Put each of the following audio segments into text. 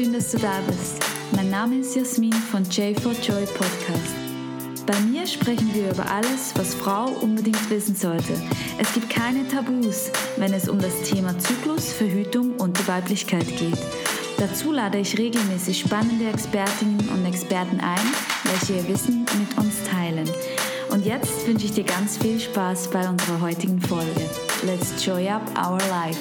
wunderschön, dass du da bist. Mein Name ist Jasmin von J4Joy Podcast. Bei mir sprechen wir über alles, was Frau unbedingt wissen sollte. Es gibt keine Tabus, wenn es um das Thema Zyklus, Verhütung und die Weiblichkeit geht. Dazu lade ich regelmäßig spannende Expertinnen und Experten ein, welche ihr Wissen mit uns teilen. Und jetzt wünsche ich dir ganz viel Spaß bei unserer heutigen Folge. Let's joy up our life.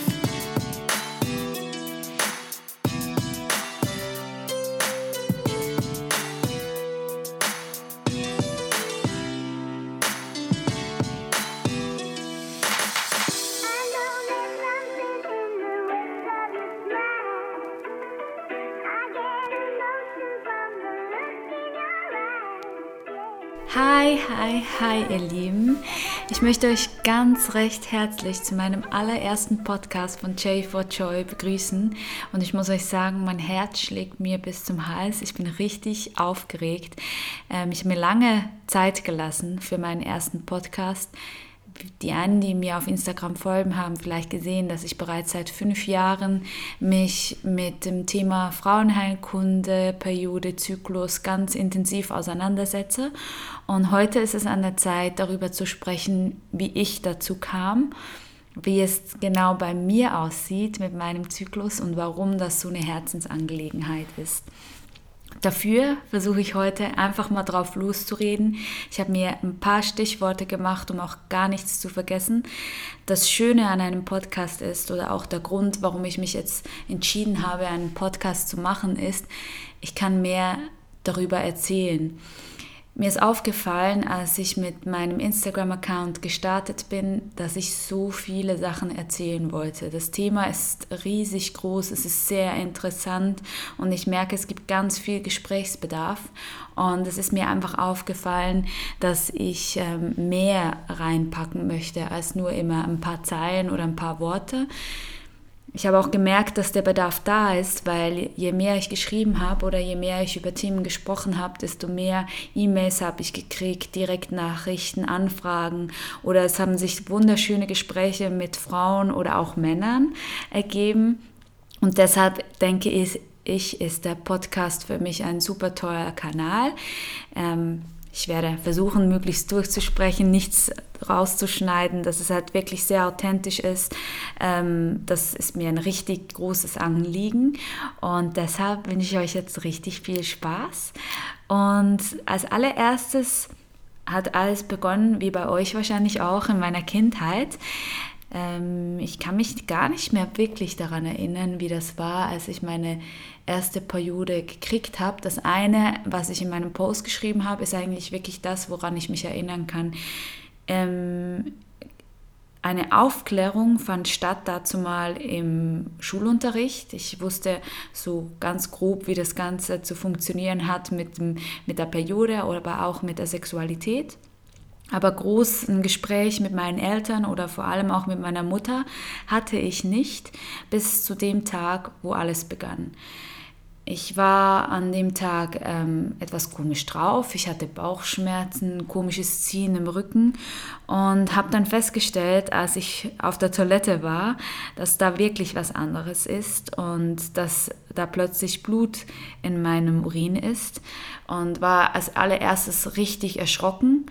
Hi, ihr Lieben. Ich möchte euch ganz recht herzlich zu meinem allerersten Podcast von J4Joy begrüßen. Und ich muss euch sagen, mein Herz schlägt mir bis zum Hals. Ich bin richtig aufgeregt. Ähm, ich habe mir lange Zeit gelassen für meinen ersten Podcast die einen, die mir auf Instagram folgen, haben vielleicht gesehen, dass ich bereits seit fünf Jahren mich mit dem Thema Frauenheilkunde, Periode, Zyklus ganz intensiv auseinandersetze. Und heute ist es an der Zeit, darüber zu sprechen, wie ich dazu kam, wie es genau bei mir aussieht mit meinem Zyklus und warum das so eine Herzensangelegenheit ist. Dafür versuche ich heute einfach mal drauf loszureden. Ich habe mir ein paar Stichworte gemacht, um auch gar nichts zu vergessen. Das Schöne an einem Podcast ist oder auch der Grund, warum ich mich jetzt entschieden habe, einen Podcast zu machen, ist, ich kann mehr darüber erzählen. Mir ist aufgefallen, als ich mit meinem Instagram-Account gestartet bin, dass ich so viele Sachen erzählen wollte. Das Thema ist riesig groß, es ist sehr interessant und ich merke, es gibt ganz viel Gesprächsbedarf. Und es ist mir einfach aufgefallen, dass ich ähm, mehr reinpacken möchte als nur immer ein paar Zeilen oder ein paar Worte. Ich habe auch gemerkt, dass der Bedarf da ist, weil je mehr ich geschrieben habe oder je mehr ich über Themen gesprochen habe, desto mehr E-Mails habe ich gekriegt, Direktnachrichten, Anfragen oder es haben sich wunderschöne Gespräche mit Frauen oder auch Männern ergeben. Und deshalb denke ich, ist der Podcast für mich ein super toller Kanal. Ähm, ich werde versuchen, möglichst durchzusprechen, nichts rauszuschneiden, dass es halt wirklich sehr authentisch ist. Ähm, das ist mir ein richtig großes Anliegen und deshalb wünsche ich euch jetzt richtig viel Spaß. Und als allererstes hat alles begonnen, wie bei euch wahrscheinlich auch, in meiner Kindheit. Ähm, ich kann mich gar nicht mehr wirklich daran erinnern, wie das war, als ich meine erste Periode gekriegt habe. Das eine, was ich in meinem Post geschrieben habe, ist eigentlich wirklich das, woran ich mich erinnern kann. Ähm, eine Aufklärung fand statt dazu mal im Schulunterricht. Ich wusste so ganz grob, wie das Ganze zu funktionieren hat mit, mit der Periode, aber auch mit der Sexualität. Aber groß ein Gespräch mit meinen Eltern oder vor allem auch mit meiner Mutter hatte ich nicht bis zu dem Tag, wo alles begann. Ich war an dem Tag ähm, etwas komisch drauf. Ich hatte Bauchschmerzen, komisches Ziehen im Rücken und habe dann festgestellt, als ich auf der Toilette war, dass da wirklich was anderes ist und dass da plötzlich Blut in meinem Urin ist und war als allererstes richtig erschrocken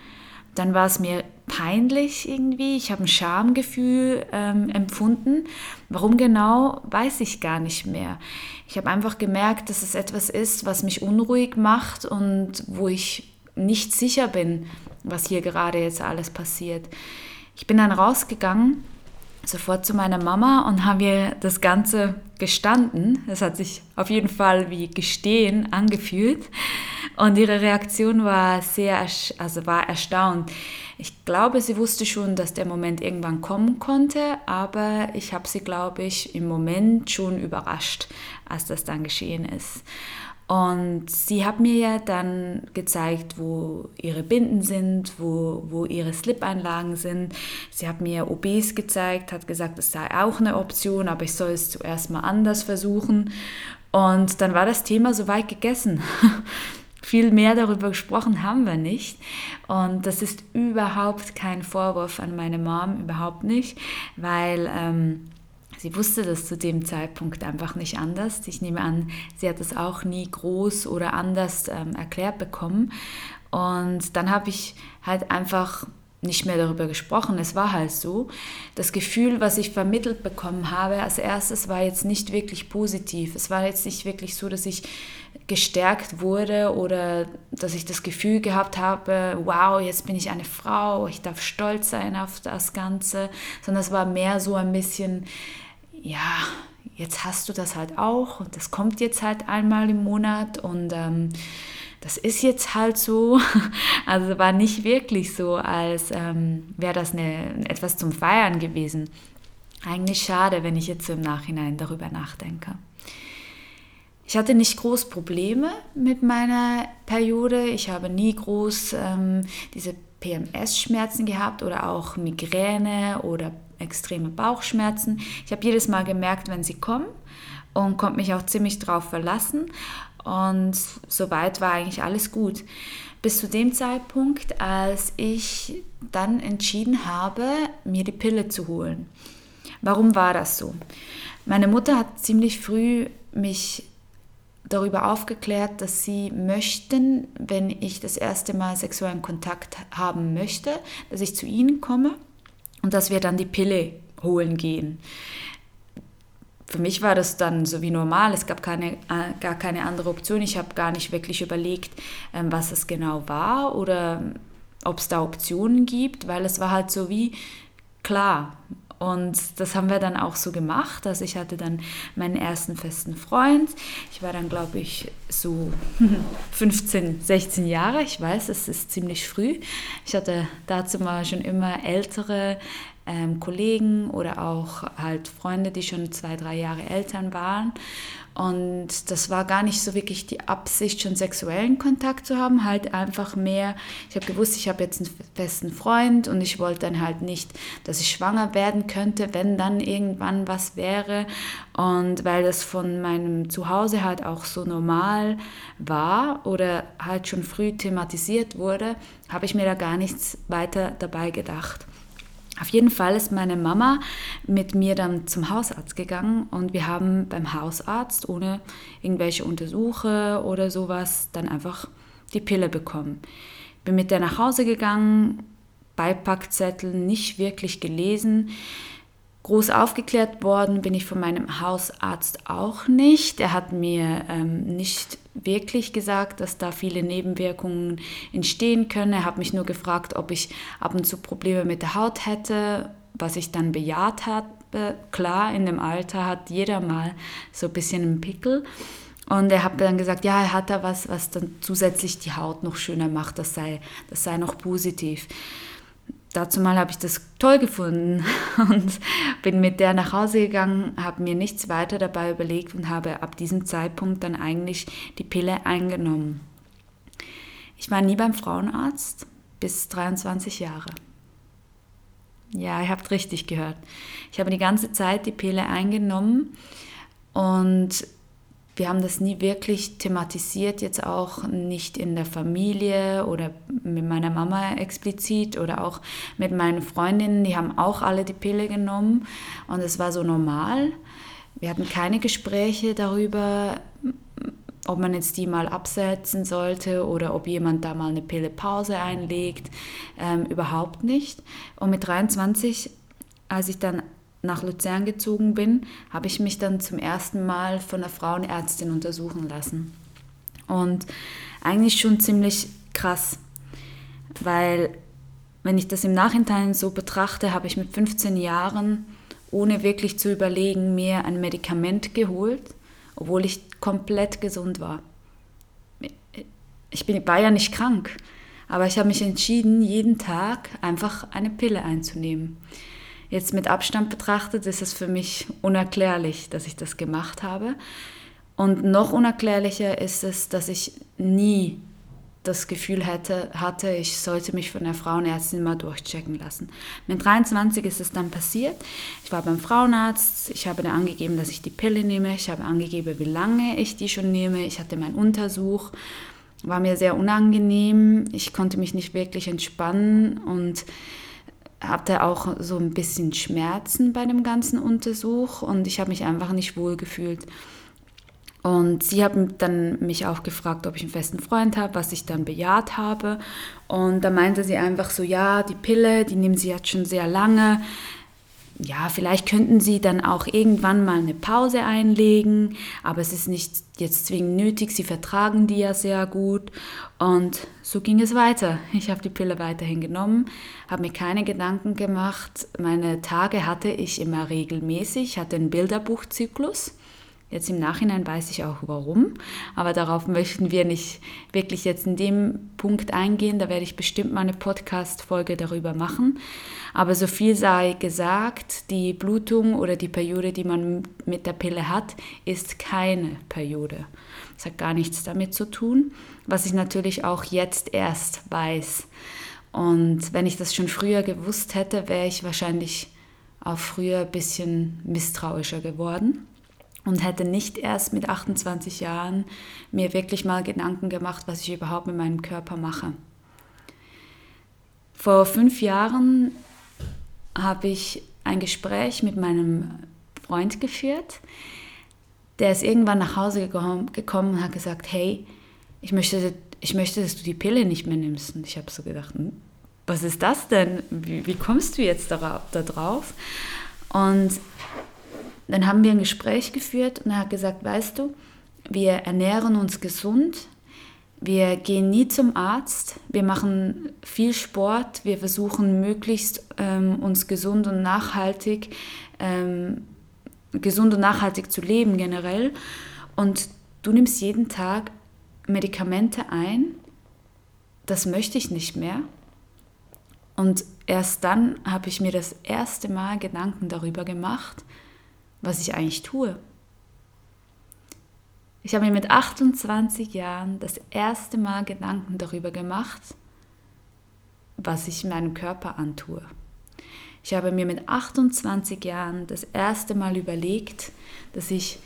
dann war es mir peinlich irgendwie. Ich habe ein Schamgefühl ähm, empfunden. Warum genau, weiß ich gar nicht mehr. Ich habe einfach gemerkt, dass es etwas ist, was mich unruhig macht und wo ich nicht sicher bin, was hier gerade jetzt alles passiert. Ich bin dann rausgegangen, sofort zu meiner Mama und haben wir das Ganze gestanden. Es hat sich auf jeden Fall wie gestehen angefühlt. Und ihre Reaktion war sehr, also war erstaunt. Ich glaube, sie wusste schon, dass der Moment irgendwann kommen konnte, aber ich habe sie, glaube ich, im Moment schon überrascht, als das dann geschehen ist. Und sie hat mir ja dann gezeigt, wo ihre Binden sind, wo, wo ihre Slip-Einlagen sind. Sie hat mir OBs gezeigt, hat gesagt, es sei auch eine Option, aber ich soll es zuerst mal anders versuchen. Und dann war das Thema soweit gegessen. Viel mehr darüber gesprochen haben wir nicht. Und das ist überhaupt kein Vorwurf an meine Mom, überhaupt nicht, weil ähm, Sie wusste das zu dem Zeitpunkt einfach nicht anders. Ich nehme an, sie hat es auch nie groß oder anders ähm, erklärt bekommen. Und dann habe ich halt einfach nicht mehr darüber gesprochen. Es war halt so. Das Gefühl, was ich vermittelt bekommen habe, als erstes war jetzt nicht wirklich positiv. Es war jetzt nicht wirklich so, dass ich gestärkt wurde oder dass ich das Gefühl gehabt habe, wow, jetzt bin ich eine Frau, ich darf stolz sein auf das Ganze, sondern es war mehr so ein bisschen, ja, jetzt hast du das halt auch und das kommt jetzt halt einmal im Monat und ähm, das ist jetzt halt so. Also war nicht wirklich so, als ähm, wäre das eine, etwas zum Feiern gewesen. Eigentlich schade, wenn ich jetzt so im Nachhinein darüber nachdenke. Ich hatte nicht groß Probleme mit meiner Periode. Ich habe nie groß ähm, diese PMS-Schmerzen gehabt oder auch Migräne oder extreme Bauchschmerzen. Ich habe jedes Mal gemerkt, wenn sie kommen und konnte mich auch ziemlich drauf verlassen. Und soweit war eigentlich alles gut. Bis zu dem Zeitpunkt, als ich dann entschieden habe, mir die Pille zu holen. Warum war das so? Meine Mutter hat ziemlich früh mich darüber aufgeklärt, dass sie möchten, wenn ich das erste Mal sexuellen Kontakt haben möchte, dass ich zu ihnen komme und dass wir dann die Pille holen gehen. Für mich war das dann so wie normal, es gab keine, äh, gar keine andere Option. Ich habe gar nicht wirklich überlegt, ähm, was es genau war oder ob es da Optionen gibt, weil es war halt so wie klar, und das haben wir dann auch so gemacht. Also ich hatte dann meinen ersten festen Freund. Ich war dann, glaube ich, so 15, 16 Jahre. Ich weiß, es ist ziemlich früh. Ich hatte dazu mal schon immer ältere ähm, Kollegen oder auch halt Freunde, die schon zwei, drei Jahre Eltern waren. Und das war gar nicht so wirklich die Absicht, schon sexuellen Kontakt zu haben, halt einfach mehr, ich habe gewusst, ich habe jetzt einen festen Freund und ich wollte dann halt nicht, dass ich schwanger werden könnte, wenn dann irgendwann was wäre. Und weil das von meinem Zuhause halt auch so normal war oder halt schon früh thematisiert wurde, habe ich mir da gar nichts weiter dabei gedacht. Auf jeden Fall ist meine Mama mit mir dann zum Hausarzt gegangen und wir haben beim Hausarzt ohne irgendwelche Untersuche oder sowas dann einfach die Pille bekommen. Bin mit der nach Hause gegangen, Beipackzettel nicht wirklich gelesen. Groß aufgeklärt worden bin ich von meinem Hausarzt auch nicht. Er hat mir ähm, nicht wirklich gesagt, dass da viele Nebenwirkungen entstehen können. Er hat mich nur gefragt, ob ich ab und zu Probleme mit der Haut hätte, was ich dann bejaht habe. Klar, in dem Alter hat jeder mal so ein bisschen einen Pickel. Und er hat dann gesagt, ja, er hat da was, was dann zusätzlich die Haut noch schöner macht, das sei, das sei noch positiv dazu mal habe ich das toll gefunden und bin mit der nach Hause gegangen, habe mir nichts weiter dabei überlegt und habe ab diesem Zeitpunkt dann eigentlich die Pille eingenommen. Ich war nie beim Frauenarzt bis 23 Jahre. Ja, ihr habt richtig gehört. Ich habe die ganze Zeit die Pille eingenommen und wir haben das nie wirklich thematisiert, jetzt auch nicht in der Familie oder mit meiner Mama explizit oder auch mit meinen Freundinnen, die haben auch alle die Pille genommen und es war so normal. Wir hatten keine Gespräche darüber, ob man jetzt die mal absetzen sollte oder ob jemand da mal eine Pillepause einlegt. Ähm, überhaupt nicht. Und mit 23, als ich dann nach Luzern gezogen bin, habe ich mich dann zum ersten Mal von einer Frauenärztin untersuchen lassen. Und eigentlich schon ziemlich krass, weil wenn ich das im Nachhinein so betrachte, habe ich mit 15 Jahren, ohne wirklich zu überlegen, mir ein Medikament geholt, obwohl ich komplett gesund war. Ich bin, war ja nicht krank, aber ich habe mich entschieden, jeden Tag einfach eine Pille einzunehmen. Jetzt mit Abstand betrachtet ist es für mich unerklärlich, dass ich das gemacht habe. Und noch unerklärlicher ist es, dass ich nie das Gefühl hätte, hatte, ich sollte mich von der Frauenärztin mal durchchecken lassen. Mit 23 ist es dann passiert. Ich war beim Frauenarzt, ich habe dann angegeben, dass ich die Pille nehme, ich habe angegeben, wie lange ich die schon nehme, ich hatte meinen Untersuch, war mir sehr unangenehm, ich konnte mich nicht wirklich entspannen und hatte auch so ein bisschen Schmerzen bei dem ganzen Untersuch und ich habe mich einfach nicht wohl gefühlt. Und sie haben dann mich auch gefragt, ob ich einen festen Freund habe, was ich dann bejaht habe. Und da meinte sie einfach so, ja, die Pille, die nehmen sie jetzt schon sehr lange ja, vielleicht könnten Sie dann auch irgendwann mal eine Pause einlegen, aber es ist nicht jetzt zwingend nötig. Sie vertragen die ja sehr gut. Und so ging es weiter. Ich habe die Pille weiterhin genommen, habe mir keine Gedanken gemacht. Meine Tage hatte ich immer regelmäßig, hatte einen Bilderbuchzyklus. Jetzt im Nachhinein weiß ich auch warum, aber darauf möchten wir nicht wirklich jetzt in dem Punkt eingehen. Da werde ich bestimmt mal eine Podcast-Folge darüber machen. Aber so viel sei gesagt, die Blutung oder die Periode, die man mit der Pille hat, ist keine Periode. Das hat gar nichts damit zu tun, was ich natürlich auch jetzt erst weiß. Und wenn ich das schon früher gewusst hätte, wäre ich wahrscheinlich auch früher ein bisschen misstrauischer geworden und hätte nicht erst mit 28 Jahren mir wirklich mal Gedanken gemacht, was ich überhaupt mit meinem Körper mache. Vor fünf Jahren habe ich ein Gespräch mit meinem Freund geführt. Der ist irgendwann nach Hause gekommen und hat gesagt, hey, ich möchte, ich möchte, dass du die Pille nicht mehr nimmst. Und ich habe so gedacht, hm, was ist das denn? Wie, wie kommst du jetzt da, da drauf? Und dann haben wir ein Gespräch geführt und er hat gesagt, weißt du, wir ernähren uns gesund, wir gehen nie zum Arzt, wir machen viel Sport, wir versuchen möglichst ähm, uns gesund und nachhaltig, ähm, gesund und nachhaltig zu leben generell. Und du nimmst jeden Tag Medikamente ein, das möchte ich nicht mehr. Und erst dann habe ich mir das erste Mal Gedanken darüber gemacht, was ich eigentlich tue. Ich habe mir mit 28 Jahren das erste Mal Gedanken darüber gemacht, was ich meinem Körper antue. Ich habe mir mit 28 Jahren das erste Mal überlegt, dass ich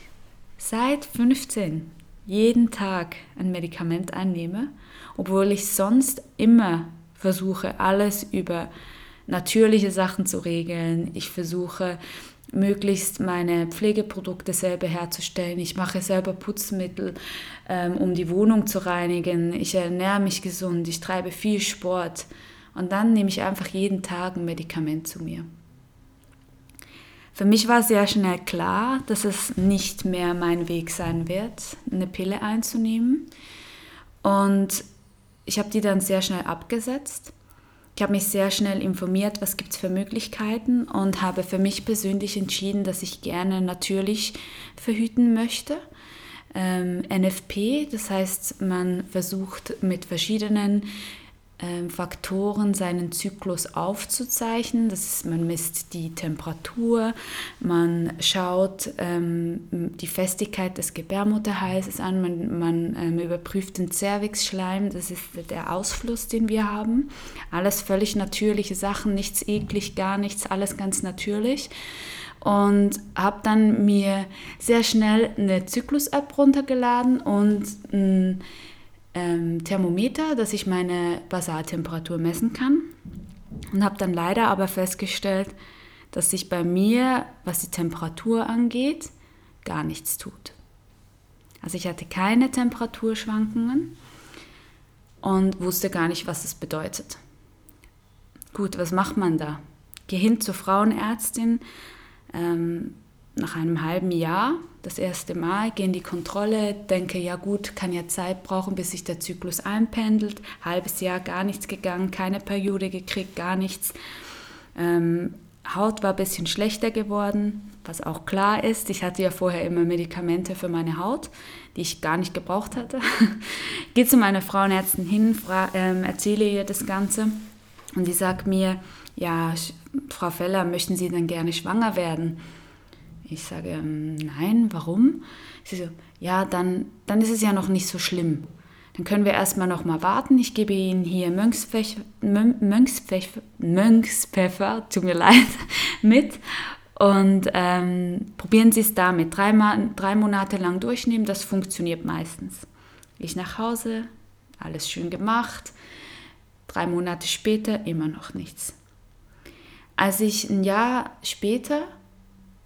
seit 15 jeden Tag ein Medikament einnehme, obwohl ich sonst immer versuche, alles über natürliche Sachen zu regeln. Ich versuche möglichst meine Pflegeprodukte selber herzustellen. Ich mache selber Putzmittel, ähm, um die Wohnung zu reinigen. Ich ernähre mich gesund, ich treibe viel Sport. Und dann nehme ich einfach jeden Tag ein Medikament zu mir. Für mich war sehr schnell klar, dass es nicht mehr mein Weg sein wird, eine Pille einzunehmen. Und ich habe die dann sehr schnell abgesetzt ich habe mich sehr schnell informiert, was gibt es für Möglichkeiten und habe für mich persönlich entschieden, dass ich gerne natürlich verhüten möchte. Ähm, NFP, das heißt, man versucht mit verschiedenen Faktoren seinen Zyklus aufzuzeichnen. Das ist, man misst die Temperatur, man schaut ähm, die Festigkeit des Gebärmutterhalses an, man, man ähm, überprüft den Cervixschleim, das ist der Ausfluss, den wir haben. Alles völlig natürliche Sachen, nichts eklig, gar nichts, alles ganz natürlich und habe dann mir sehr schnell eine Zyklus-App runtergeladen und ein ähm, Thermometer, dass ich meine Basaltemperatur messen kann. Und habe dann leider aber festgestellt, dass sich bei mir, was die Temperatur angeht, gar nichts tut. Also ich hatte keine Temperaturschwankungen und wusste gar nicht, was das bedeutet. Gut, was macht man da? Geh hin zur Frauenärztin, ähm, nach einem halben Jahr, das erste Mal, gehe in die Kontrolle, denke, ja gut, kann ja Zeit brauchen, bis sich der Zyklus einpendelt. Halbes Jahr gar nichts gegangen, keine Periode gekriegt, gar nichts. Ähm, Haut war ein bisschen schlechter geworden, was auch klar ist. Ich hatte ja vorher immer Medikamente für meine Haut, die ich gar nicht gebraucht hatte. Gehe zu meiner Frauenärztin hin, ähm, erzähle ihr das Ganze und die sagt mir, ja, Frau Feller, möchten Sie denn gerne schwanger werden? Ich sage, ähm, nein, warum? Sie so, ja, dann, dann ist es ja noch nicht so schlimm. Dann können wir erstmal noch mal warten. Ich gebe Ihnen hier Mönchspfeffer, tut mir leid, mit. Und ähm, probieren Sie es damit. Drei, drei Monate lang durchnehmen, das funktioniert meistens. Ich nach Hause, alles schön gemacht. Drei Monate später immer noch nichts. Als ich ein Jahr später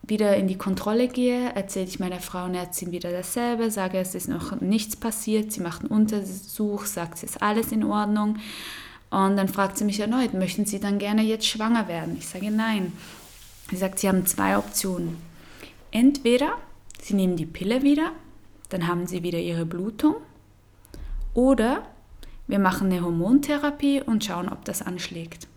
wieder in die Kontrolle gehe, erzähle ich meiner Frauenärztin wieder dasselbe, sage, es ist noch nichts passiert, sie macht einen Untersuch, sagt, es ist alles in Ordnung. Und dann fragt sie mich erneut, möchten Sie dann gerne jetzt schwanger werden? Ich sage nein. Sie sagt, Sie haben zwei Optionen. Entweder Sie nehmen die Pille wieder, dann haben Sie wieder Ihre Blutung, oder wir machen eine Hormontherapie und schauen, ob das anschlägt.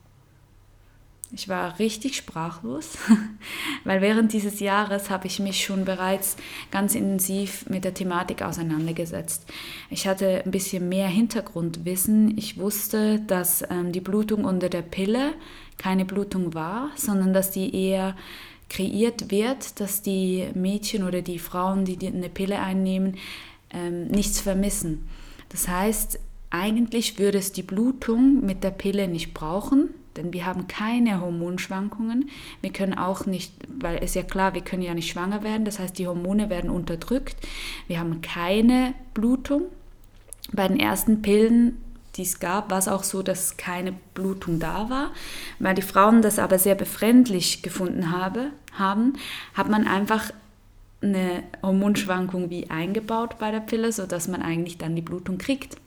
Ich war richtig sprachlos, weil während dieses Jahres habe ich mich schon bereits ganz intensiv mit der Thematik auseinandergesetzt. Ich hatte ein bisschen mehr Hintergrundwissen. Ich wusste, dass ähm, die Blutung unter der Pille keine Blutung war, sondern dass die eher kreiert wird, dass die Mädchen oder die Frauen, die eine Pille einnehmen, ähm, nichts vermissen. Das heißt, eigentlich würde es die Blutung mit der Pille nicht brauchen, denn wir haben keine Hormonschwankungen. Wir können auch nicht, weil es ja klar, wir können ja nicht schwanger werden, das heißt, die Hormone werden unterdrückt. Wir haben keine Blutung. Bei den ersten Pillen, die es gab, war es auch so, dass keine Blutung da war. Weil die Frauen das aber sehr befremdlich gefunden habe, haben, hat man einfach eine Hormonschwankung wie eingebaut bei der Pille, sodass man eigentlich dann die Blutung kriegt.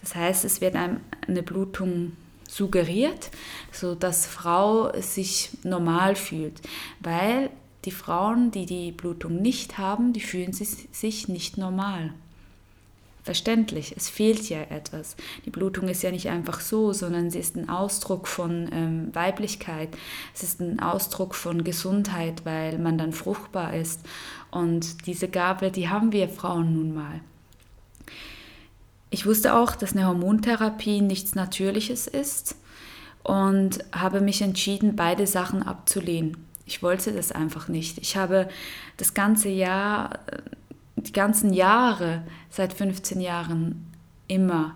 Das heißt, es wird einem eine Blutung suggeriert, sodass Frau sich normal fühlt, weil die Frauen, die die Blutung nicht haben, die fühlen sich nicht normal. Verständlich, es fehlt ja etwas. Die Blutung ist ja nicht einfach so, sondern sie ist ein Ausdruck von ähm, Weiblichkeit. Es ist ein Ausdruck von Gesundheit, weil man dann fruchtbar ist. Und diese Gabe, die haben wir Frauen nun mal. Ich wusste auch, dass eine Hormontherapie nichts Natürliches ist und habe mich entschieden, beide Sachen abzulehnen. Ich wollte das einfach nicht. Ich habe das ganze Jahr, die ganzen Jahre, seit 15 Jahren, immer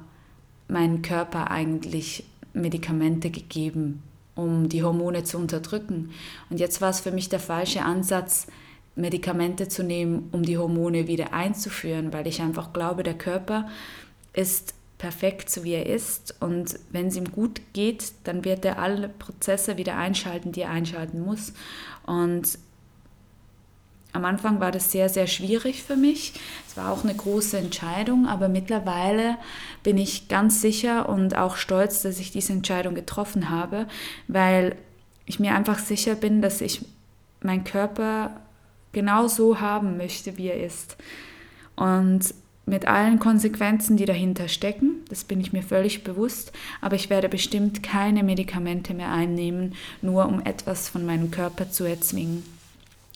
meinen Körper eigentlich Medikamente gegeben, um die Hormone zu unterdrücken. Und jetzt war es für mich der falsche Ansatz, Medikamente zu nehmen, um die Hormone wieder einzuführen, weil ich einfach glaube, der Körper ist perfekt, so wie er ist. Und wenn es ihm gut geht, dann wird er alle Prozesse wieder einschalten, die er einschalten muss. Und am Anfang war das sehr, sehr schwierig für mich. Es war auch eine große Entscheidung, aber mittlerweile bin ich ganz sicher und auch stolz, dass ich diese Entscheidung getroffen habe, weil ich mir einfach sicher bin, dass ich meinen Körper genau so haben möchte, wie er ist. Und mit allen Konsequenzen, die dahinter stecken. Das bin ich mir völlig bewusst. Aber ich werde bestimmt keine Medikamente mehr einnehmen, nur um etwas von meinem Körper zu erzwingen.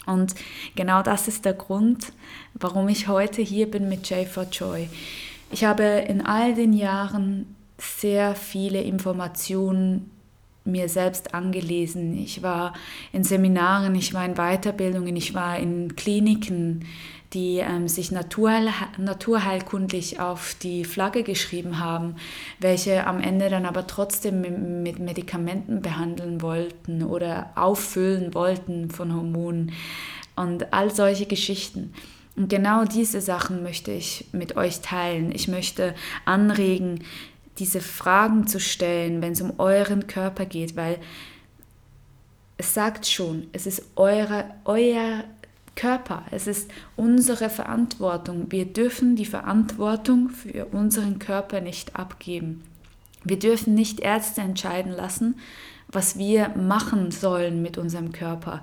Und genau das ist der Grund, warum ich heute hier bin mit J for Joy. Ich habe in all den Jahren sehr viele Informationen mir selbst angelesen. Ich war in Seminaren, ich war in Weiterbildungen, ich war in Kliniken, die ähm, sich naturheil, naturheilkundlich auf die Flagge geschrieben haben, welche am Ende dann aber trotzdem mit, Medikamenten behandeln wollten oder auffüllen wollten von Hormonen und all solche Geschichten. Und genau diese Sachen möchte ich mit euch teilen. Ich möchte anregen, diese Fragen zu stellen, wenn es um euren Körper geht, weil es sagt schon, es ist eure, euer Körper. Es ist unsere Verantwortung. Wir dürfen die Verantwortung für unseren Körper nicht abgeben. Wir dürfen nicht Ärzte entscheiden lassen, was wir machen sollen mit unserem Körper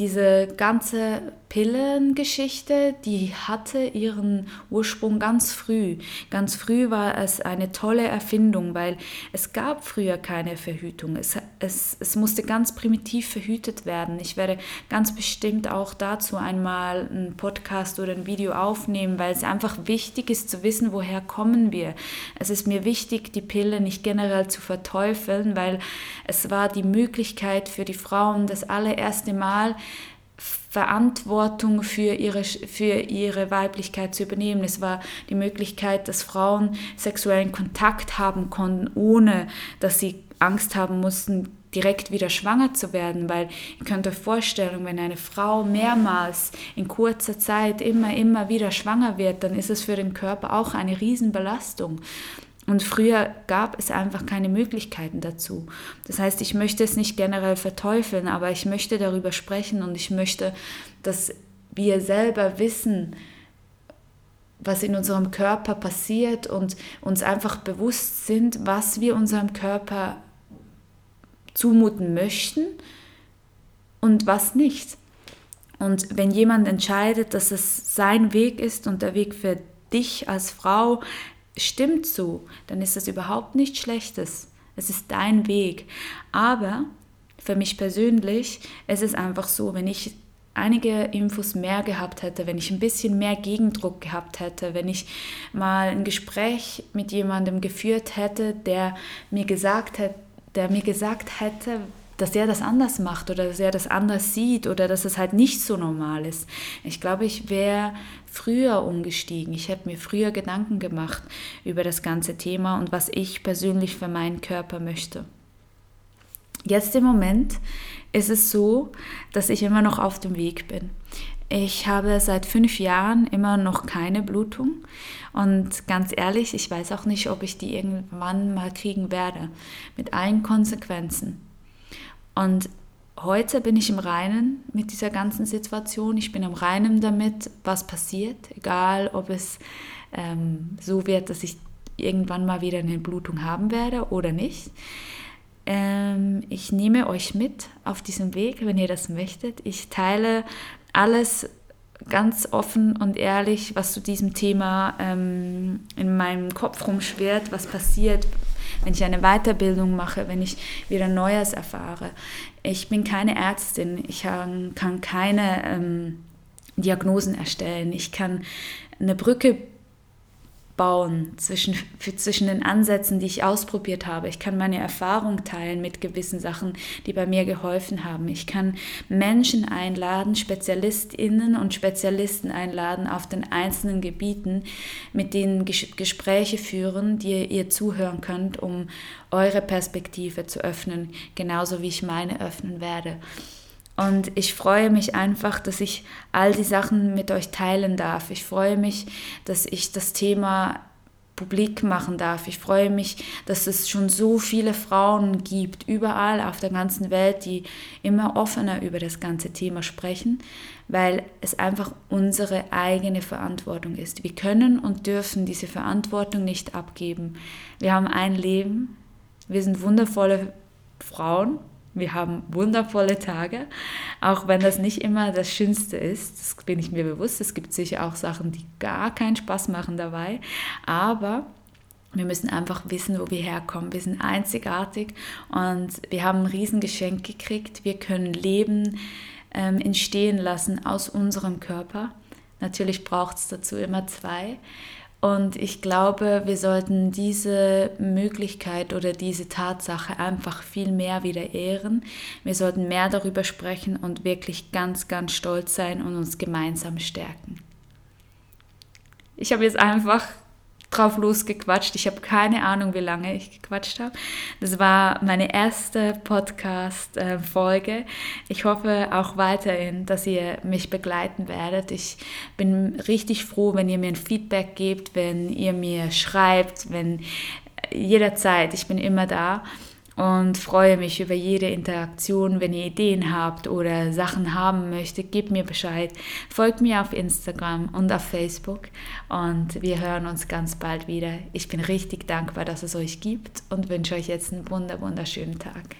diese ganze Pillengeschichte, die hatte ihren Ursprung ganz früh. Ganz früh war es eine tolle Erfindung, weil es gab früher keine Verhütung. Es, es, es musste ganz primitiv verhütet werden. Ich werde ganz bestimmt auch dazu einmal einen Podcast oder ein Video aufnehmen, weil es einfach wichtig ist zu wissen, woher kommen wir. Es ist mir wichtig, die Pille nicht generell zu verteufeln, weil es war die Möglichkeit für die Frauen das allererste Mal, Verantwortung für ihre, für ihre Weiblichkeit zu übernehmen. Es war die Möglichkeit, dass Frauen sexuellen Kontakt haben konnten, ohne dass sie Angst haben mussten, direkt wieder schwanger zu werden, weil ihr könnt euch vorstellen, wenn eine Frau mehrmals in kurzer Zeit immer, immer wieder schwanger wird, dann ist es für den Körper auch eine Riesenbelastung. Und früher gab es einfach keine Möglichkeiten dazu. Das heißt, ich möchte es nicht generell verteufeln, aber ich möchte darüber sprechen und ich möchte, dass wir selber wissen, was in unserem Körper passiert und uns einfach bewusst sind, was wir unserem Körper zumuten möchten und was nicht. Und wenn jemand entscheidet, dass es sein Weg ist und der Weg für dich als Frau stimmt so, dann ist das überhaupt nichts Schlechtes. Es ist dein Weg. Aber für mich persönlich ist es einfach so, wenn ich einige Infos mehr gehabt hätte, wenn ich ein bisschen mehr Gegendruck gehabt hätte, wenn ich mal ein Gespräch mit jemandem geführt hätte, der mir gesagt hätte, der mir gesagt hätte, dass er das anders macht oder dass er das anders sieht oder dass es halt nicht so normal ist. Ich glaube, ich wäre früher umgestiegen. Ich hätte mir früher Gedanken gemacht über das ganze Thema und was ich persönlich für meinen Körper möchte. Jetzt im Moment ist es so, dass ich immer noch auf dem Weg bin. Ich habe seit fünf Jahren immer noch keine Blutung und ganz ehrlich, ich weiß auch nicht, ob ich die irgendwann mal kriegen werde, mit allen Konsequenzen. Und heute bin ich im Reinen mit dieser ganzen Situation. Ich bin im Reinen damit, was passiert, egal ob es ähm, so wird, dass ich irgendwann mal wieder eine Blutung haben werde oder nicht. Ähm, ich nehme euch mit auf diesem Weg, wenn ihr das möchtet. Ich teile alles ganz offen und ehrlich, was zu diesem Thema ähm, in meinem Kopf rumschwirrt, was passiert, wenn ich eine Weiterbildung mache, wenn ich wieder Neues erfahre. Ich bin keine Ärztin, ich kann, keine ähm, Diagnosen erstellen, ich kann eine Brücke bauen zwischen, zwischen den Ansätzen, die ich ausprobiert habe. Ich kann meine Erfahrung teilen mit gewissen Sachen, die bei mir geholfen haben. Ich kann Menschen einladen, Spezialistinnen und Spezialisten einladen auf den einzelnen Gebieten, mit denen Gespräche führen, die ihr zuhören könnt, um eure Perspektive zu öffnen, genauso wie ich meine öffnen werde. Und ich freue mich einfach, dass ich all die Sachen mit euch teilen darf. Ich freue mich, dass ich das Thema publik machen darf. Ich freue mich, dass es schon so viele Frauen gibt, überall auf der ganzen Welt, die immer offener über das ganze Thema sprechen, weil es einfach unsere eigene Verantwortung ist. Wir können und dürfen diese Verantwortung nicht abgeben. Wir haben ein Leben, wir sind wundervolle Frauen wir haben wundervolle Tage, auch wenn das nicht immer das Schönste ist. Das bin ich mir bewusst. Es gibt sicher auch Sachen, die gar keinen Spaß machen dabei. Aber wir müssen einfach wissen, wo wir herkommen. Wir sind einzigartig und wir haben ein Riesengeschenk gekriegt. Wir können Leben ähm, entstehen lassen aus unserem Körper. Natürlich braucht es dazu immer zwei. Und ich glaube, wir sollten diese Möglichkeit oder diese Tatsache einfach viel mehr wieder ehren. Wir sollten mehr darüber sprechen und wirklich ganz, ganz stolz sein und uns gemeinsam stärken. Ich habe jetzt einfach drauf losgequatscht. Ich habe keine Ahnung, wie lange ich gequatscht habe. Das war meine erste Podcast-Folge. Ich hoffe auch weiterhin, dass ihr mich begleiten werdet. Ich bin richtig froh, wenn ihr mir ein Feedback gebt, wenn ihr mir schreibt, wenn jederzeit. Ich bin immer da und freue mich über jede Interaktion. Wenn ihr Ideen habt oder Sachen haben möchtet, gebt mir Bescheid. Folgt mir auf Instagram und auf Facebook und wir hören uns ganz bald wieder. Ich bin richtig dankbar, dass es euch gibt und wünsche euch jetzt einen wunder wunderschönen Tag.